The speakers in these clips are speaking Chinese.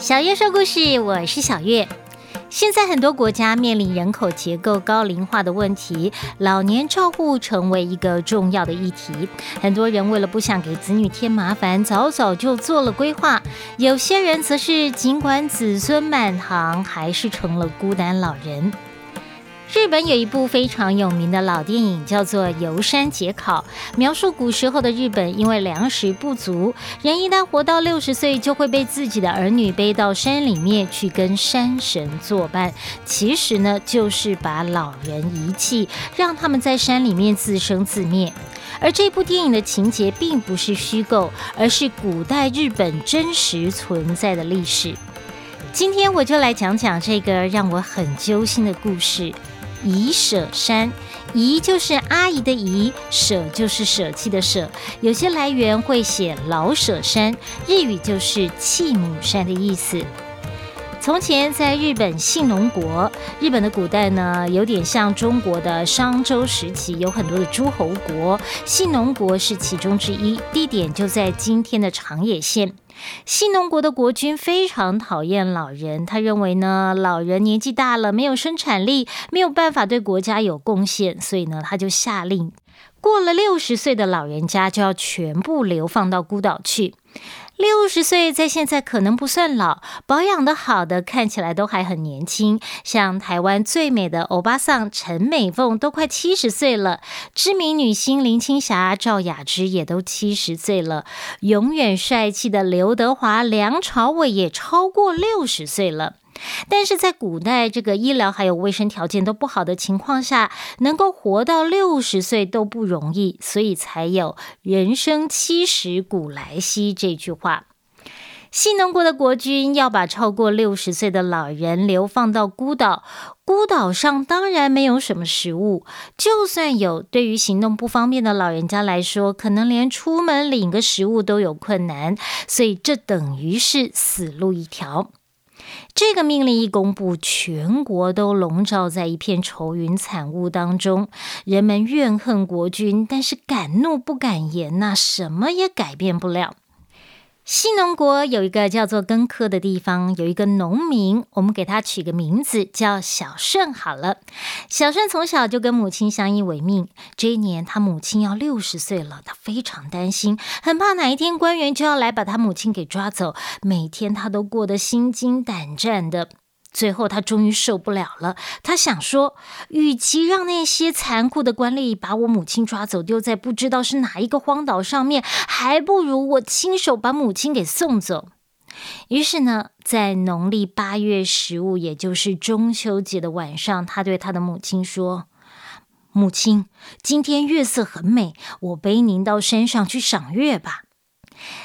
小月说故事，我是小月。现在很多国家面临人口结构高龄化的问题，老年照护成为一个重要的议题。很多人为了不想给子女添麻烦，早早就做了规划；有些人则是尽管子孙满堂，还是成了孤单老人。日本有一部非常有名的老电影，叫做《游山解考》，描述古时候的日本，因为粮食不足，人一旦活到六十岁，就会被自己的儿女背到山里面去跟山神作伴。其实呢，就是把老人遗弃，让他们在山里面自生自灭。而这部电影的情节并不是虚构，而是古代日本真实存在的历史。今天我就来讲讲这个让我很揪心的故事。姨舍山，姨就是阿姨的姨，舍就是舍弃的舍。有些来源会写老舍山，日语就是弃母山的意思。从前在日本信浓国，日本的古代呢，有点像中国的商周时期，有很多的诸侯国，信浓国是其中之一，地点就在今天的长野县。信浓国的国君非常讨厌老人，他认为呢，老人年纪大了，没有生产力，没有办法对国家有贡献，所以呢，他就下令，过了六十岁的老人家就要全部流放到孤岛去。六十岁在现在可能不算老，保养的好的看起来都还很年轻。像台湾最美的欧巴桑陈美凤都快七十岁了，知名女星林青霞、赵雅芝也都七十岁了，永远帅气的刘德华、梁朝伟也超过六十岁了。但是在古代，这个医疗还有卫生条件都不好的情况下，能够活到六十岁都不容易，所以才有“人生七十古来稀”这句话。西农国的国君要把超过六十岁的老人流放到孤岛，孤岛上当然没有什么食物，就算有，对于行动不方便的老人家来说，可能连出门领个食物都有困难，所以这等于是死路一条。这个命令一公布，全国都笼罩在一片愁云惨雾当中。人们怨恨国君，但是敢怒不敢言呐，什么也改变不了。西农国有一个叫做根科的地方，有一个农民，我们给他取个名字叫小顺好了。小顺从小就跟母亲相依为命。这一年，他母亲要六十岁了，他非常担心，很怕哪一天官员就要来把他母亲给抓走。每天他都过得心惊胆战的。最后，他终于受不了了。他想说，与其让那些残酷的官吏把我母亲抓走，丢在不知道是哪一个荒岛上面，还不如我亲手把母亲给送走。于是呢，在农历八月十五，也就是中秋节的晚上，他对他的母亲说：“母亲，今天月色很美，我背您到山上去赏月吧。”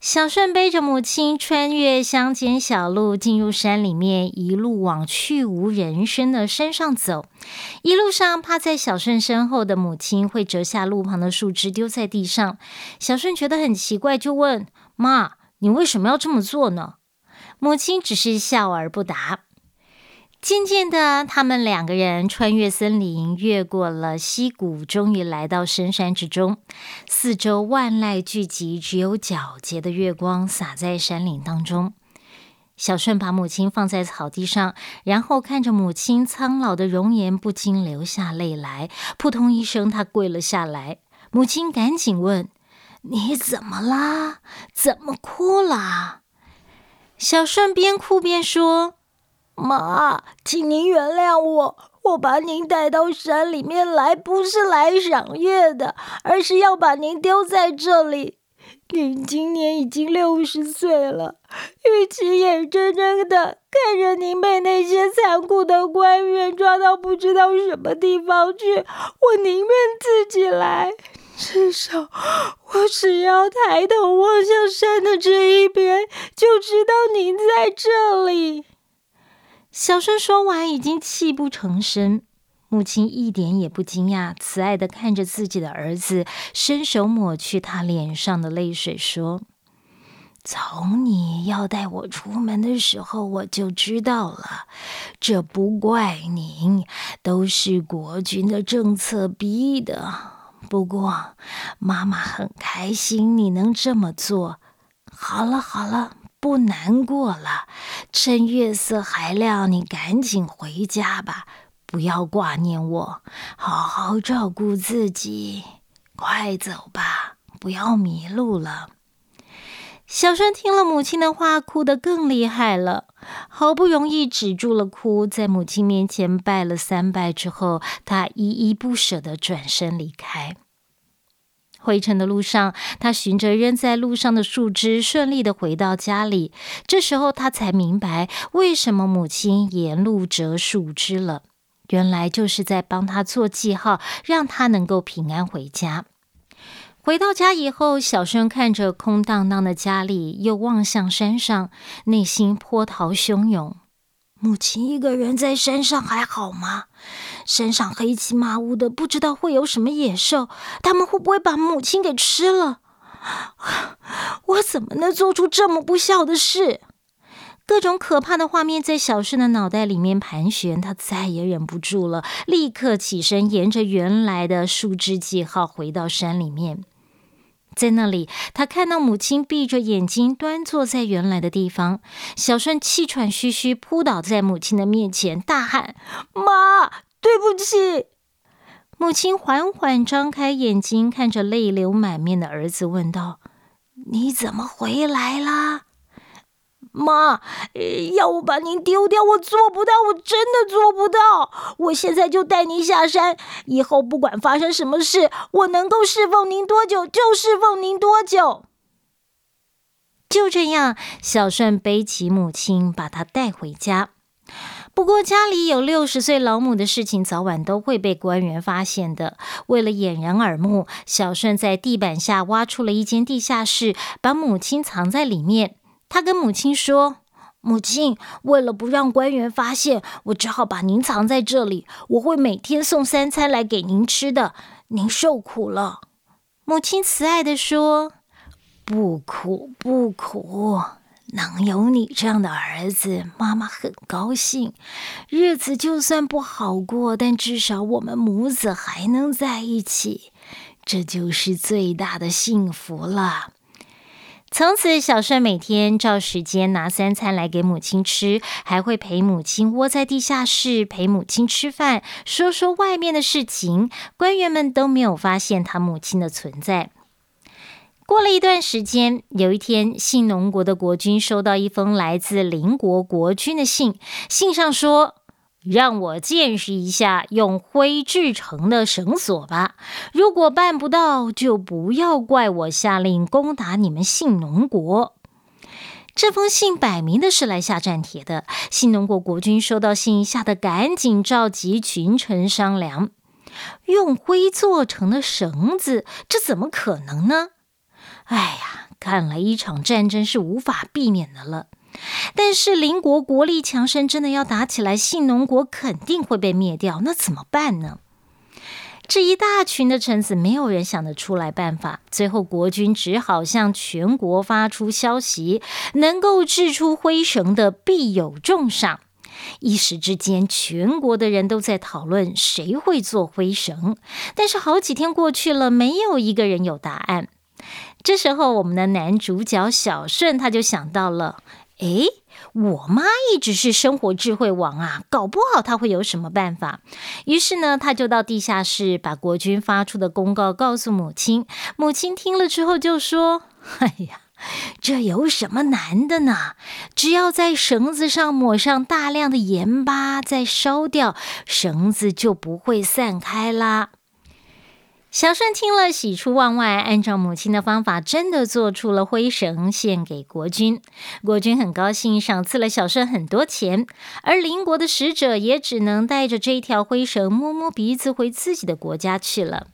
小顺背着母亲穿越乡间小路，进入山里面，一路往去无人声的山上走。一路上，趴在小顺身后的母亲会折下路旁的树枝丢在地上。小顺觉得很奇怪，就问妈：“你为什么要这么做呢？”母亲只是笑而不答。渐渐的，他们两个人穿越森林，越过了溪谷，终于来到深山之中。四周万籁俱寂，只有皎洁的月光洒在山岭当中。小顺把母亲放在草地上，然后看着母亲苍老的容颜，不禁流下泪来。扑通一声，他跪了下来。母亲赶紧问：“你怎么啦？怎么哭了？”小顺边哭边说。妈，请您原谅我，我把您带到山里面来，不是来赏月的，而是要把您丢在这里。您今年已经六十岁了，与其眼睁睁的看着您被那些残酷的官员抓到不知道什么地方去，我宁愿自己来。至少，我只要抬头望向山的这一边，就知道您在这里。小顺说完，已经泣不成声。母亲一点也不惊讶，慈爱的看着自己的儿子，伸手抹去他脸上的泪水，说：“从你要带我出门的时候，我就知道了。这不怪您，都是国君的政策逼的。不过，妈妈很开心你能这么做。好了好了，不难过了。趁月色还亮，你赶紧回家吧，不要挂念我，好好照顾自己。快走吧，不要迷路了。小顺听了母亲的话，哭得更厉害了。好不容易止住了哭，在母亲面前拜了三拜之后，他依依不舍地转身离开。回程的路上，他循着扔在路上的树枝，顺利的回到家里。这时候，他才明白为什么母亲沿路折树枝了。原来就是在帮他做记号，让他能够平安回家。回到家以后，小顺看着空荡荡的家里，又望向山上，内心波涛汹涌。母亲一个人在山上还好吗？身上黑漆麻乌的，不知道会有什么野兽，他们会不会把母亲给吃了？我怎么能做出这么不孝的事？各种可怕的画面在小顺的脑袋里面盘旋，他再也忍不住了，立刻起身，沿着原来的树枝记号回到山里面。在那里，他看到母亲闭着眼睛端坐在原来的地方。小顺气喘吁吁扑倒在母亲的面前，大喊：“妈，对不起！”母亲缓缓张开眼睛，看着泪流满面的儿子，问道：“你怎么回来了？”妈，要我把您丢掉，我做不到，我真的做不到。我现在就带您下山，以后不管发生什么事，我能够侍奉您多久就侍奉您多久。就这样，小顺背起母亲，把她带回家。不过，家里有六十岁老母的事情，早晚都会被官员发现的。为了掩人耳目，小顺在地板下挖出了一间地下室，把母亲藏在里面。他跟母亲说：“母亲，为了不让官员发现，我只好把您藏在这里。我会每天送三餐来给您吃的。您受苦了。”母亲慈爱的说：“不苦不苦，能有你这样的儿子，妈妈很高兴。日子就算不好过，但至少我们母子还能在一起，这就是最大的幸福了。”从此，小顺每天照时间拿三餐来给母亲吃，还会陪母亲窝在地下室陪母亲吃饭，说说外面的事情。官员们都没有发现他母亲的存在。过了一段时间，有一天，信农国的国君收到一封来自邻国国君的信，信上说。让我见识一下用灰制成的绳索吧。如果办不到，就不要怪我下令攻打你们信农国。这封信摆明的是来下战帖的。信农国国君收到信，吓得赶紧召集群臣商量：用灰做成的绳子，这怎么可能呢？哎呀，看来一场战争是无法避免的了。但是邻国国力强盛，真的要打起来，信农国肯定会被灭掉。那怎么办呢？这一大群的臣子，没有人想得出来办法。最后，国君只好向全国发出消息：能够制出灰绳的，必有重赏。一时之间，全国的人都在讨论谁会做灰绳。但是好几天过去了，没有一个人有答案。这时候，我们的男主角小顺他就想到了。哎，我妈一直是生活智慧王啊，搞不好她会有什么办法。于是呢，他就到地下室把国君发出的公告告诉母亲。母亲听了之后就说：“哎呀，这有什么难的呢？只要在绳子上抹上大量的盐巴，再烧掉，绳子就不会散开啦。”小顺听了，喜出望外，按照母亲的方法，真的做出了灰绳，献给国君。国君很高兴，赏赐了小顺很多钱。而邻国的使者也只能带着这条灰绳，摸摸鼻子，回自己的国家去了。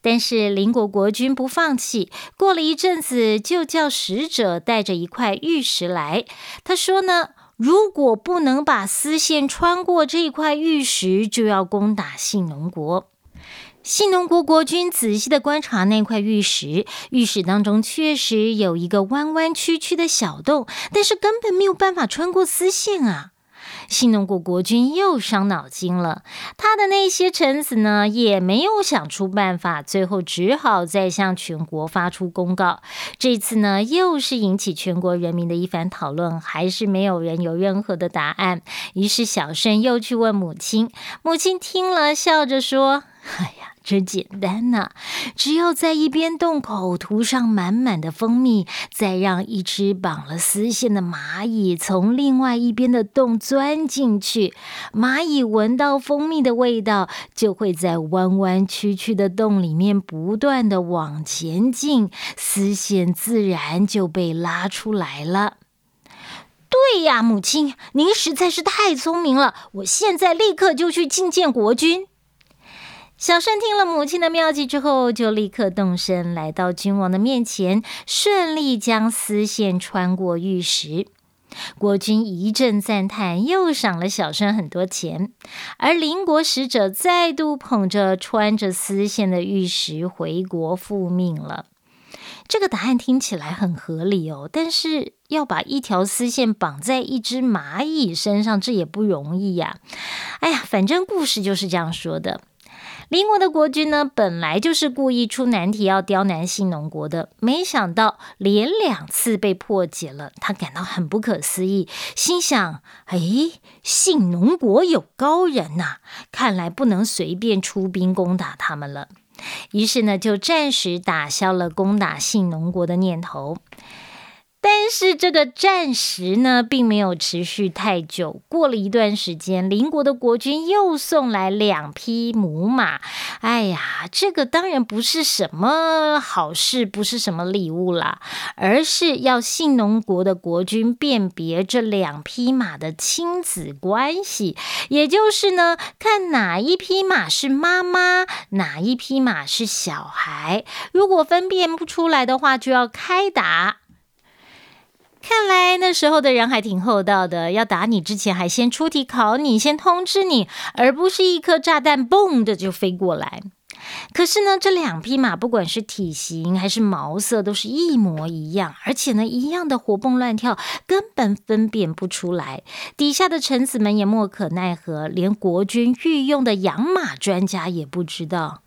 但是邻国国君不放弃，过了一阵子，就叫使者带着一块玉石来。他说呢，如果不能把丝线穿过这块玉石，就要攻打信农国。信农国国君仔细的观察那块玉石，玉石当中确实有一个弯弯曲曲的小洞，但是根本没有办法穿过丝线啊！信农国国君又伤脑筋了，他的那些臣子呢，也没有想出办法，最后只好再向全国发出公告。这次呢，又是引起全国人民的一番讨论，还是没有人有任何的答案。于是小盛又去问母亲，母亲听了，笑着说：“哎呀。”真简单呐，只要在一边洞口涂上满满的蜂蜜，再让一只绑了丝线的蚂蚁从另外一边的洞钻进去，蚂蚁闻到蜂蜜的味道，就会在弯弯曲曲的洞里面不断的往前进，丝线自然就被拉出来了。对呀，母亲，您实在是太聪明了，我现在立刻就去觐见国君。小顺听了母亲的妙计之后，就立刻动身来到君王的面前，顺利将丝线穿过玉石。国君一阵赞叹，又赏了小顺很多钱。而邻国使者再度捧着穿着丝线的玉石回国复命了。这个答案听起来很合理哦，但是要把一条丝线绑在一只蚂蚁身上，这也不容易呀。哎呀，反正故事就是这样说的。邻国的国君呢，本来就是故意出难题要刁难信农国的，没想到连两次被破解了，他感到很不可思议，心想：哎，信农国有高人呐，看来不能随便出兵攻打他们了。于是呢，就暂时打消了攻打信农国的念头。但是这个战时呢，并没有持续太久。过了一段时间，邻国的国君又送来两匹母马。哎呀，这个当然不是什么好事，不是什么礼物啦，而是要信农国的国君辨别这两匹马的亲子关系，也就是呢，看哪一匹马是妈妈，哪一匹马是小孩。如果分辨不出来的话，就要开打。看来那时候的人还挺厚道的，要打你之前还先出题考你，先通知你，而不是一颗炸弹嘣的就飞过来。可是呢，这两匹马不管是体型还是毛色都是一模一样，而且呢一样的活蹦乱跳，根本分辨不出来。底下的臣子们也莫可奈何，连国君御用的养马专家也不知道。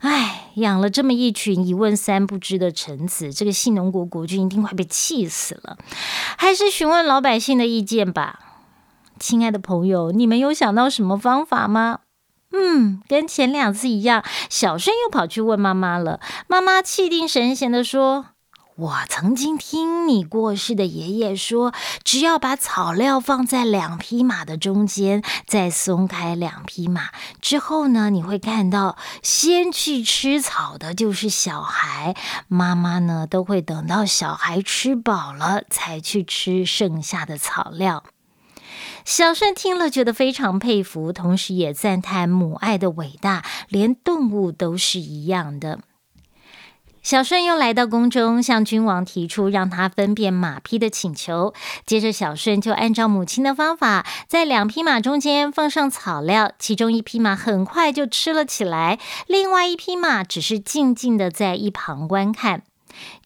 唉，养了这么一群一问三不知的臣子，这个信农国国君一定快被气死了。还是询问老百姓的意见吧。亲爱的朋友，你们有想到什么方法吗？嗯，跟前两次一样，小声又跑去问妈妈了。妈妈气定神闲的说。我曾经听你过世的爷爷说，只要把草料放在两匹马的中间，再松开两匹马之后呢，你会看到先去吃草的就是小孩，妈妈呢都会等到小孩吃饱了才去吃剩下的草料。小顺听了，觉得非常佩服，同时也赞叹母爱的伟大，连动物都是一样的。小顺又来到宫中，向君王提出让他分辨马匹的请求。接着，小顺就按照母亲的方法，在两匹马中间放上草料，其中一匹马很快就吃了起来，另外一匹马只是静静的在一旁观看。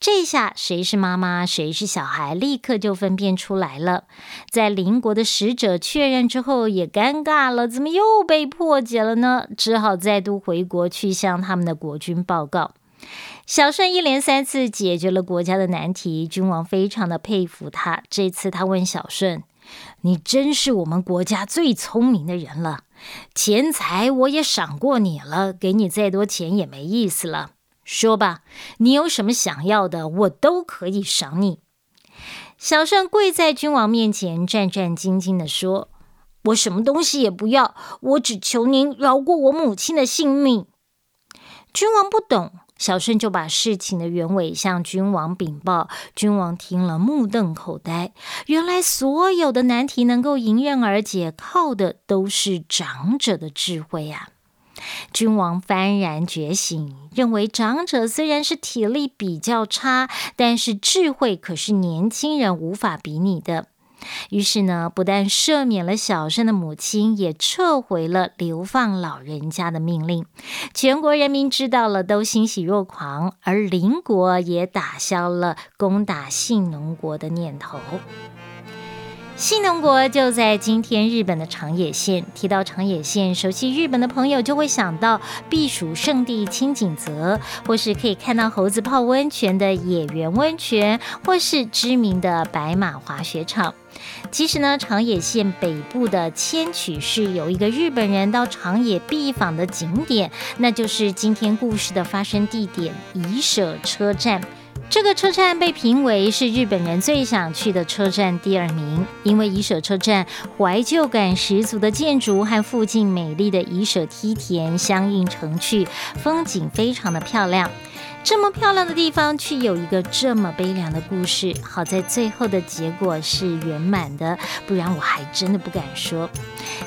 这下，谁是妈妈，谁是小孩，立刻就分辨出来了。在邻国的使者确认之后，也尴尬了，怎么又被破解了呢？只好再度回国去向他们的国君报告。小顺一连三次解决了国家的难题，君王非常的佩服他。这次他问小顺：“你真是我们国家最聪明的人了，钱财我也赏过你了，给你再多钱也没意思了。说吧，你有什么想要的，我都可以赏你。”小顺跪在君王面前，战战兢兢的说：“我什么东西也不要，我只求您饶过我母亲的性命。”君王不懂。小顺就把事情的原委向君王禀报，君王听了目瞪口呆。原来所有的难题能够迎刃而解，靠的都是长者的智慧啊！君王幡然觉醒，认为长者虽然是体力比较差，但是智慧可是年轻人无法比拟的。于是呢，不但赦免了小生的母亲，也撤回了流放老人家的命令。全国人民知道了，都欣喜若狂，而邻国也打消了攻打信农国的念头。信浓国就在今天日本的长野县。提到长野县，熟悉日本的朋友就会想到避暑胜地清景泽，或是可以看到猴子泡温泉的野原温泉，或是知名的白马滑雪场。其实呢，长野县北部的千曲市有一个日本人到长野必访的景点，那就是今天故事的发生地点宜舍车站。这个车站被评为是日本人最想去的车站第二名，因为伊舍车站怀旧感十足的建筑和附近美丽的伊舍梯田相映成趣，风景非常的漂亮。这么漂亮的地方，却有一个这么悲凉的故事。好在最后的结果是圆满的，不然我还真的不敢说。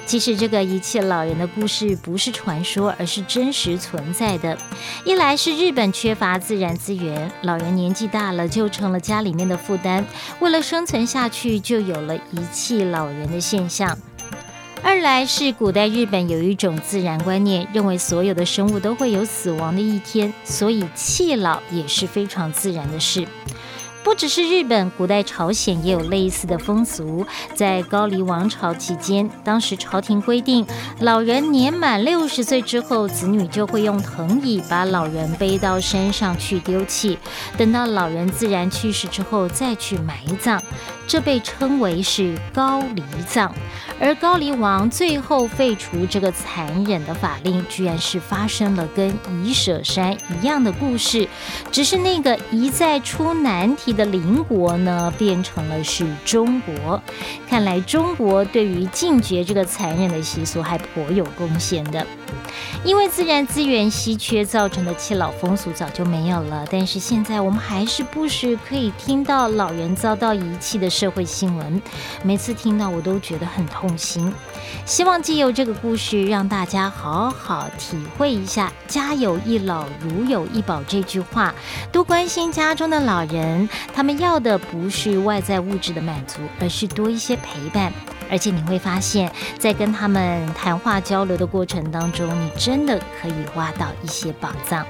其实这个遗弃老人的故事不是传说，而是真实存在的。一来是日本缺乏自然资源，老人年纪大了就成了家里面的负担，为了生存下去，就有了遗弃老人的现象。二来是古代日本有一种自然观念，认为所有的生物都会有死亡的一天，所以弃老也是非常自然的事。不只是日本，古代朝鲜也有类似的风俗。在高丽王朝期间，当时朝廷规定，老人年满六十岁之后，子女就会用藤椅把老人背到山上去丢弃，等到老人自然去世之后再去埋葬。这被称为是高离葬。而高丽王最后废除这个残忍的法令，居然是发生了跟遗舍山一样的故事，只是那个一再出难题的邻国呢，变成了是中国。看来中国对于禁绝这个残忍的习俗还颇有贡献的。因为自然资源稀缺造成的弃老风俗早就没有了，但是现在我们还是不时可以听到老人遭到遗弃的社会新闻，每次听到我都觉得很痛心。希望借由这个故事，让大家好好体会一下“家有一老，如有一宝”这句话，多关心家中的老人，他们要的不是外在物质的满足，而是多一些陪伴。而且你会发现，在跟他们谈话交流的过程当中，你真的可以挖到一些宝藏。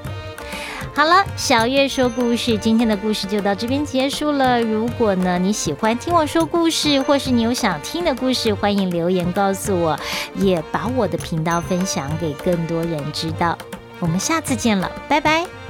好了，小月说故事，今天的故事就到这边结束了。如果呢你喜欢听我说故事，或是你有想听的故事，欢迎留言告诉我，也把我的频道分享给更多人知道。我们下次见了，拜拜。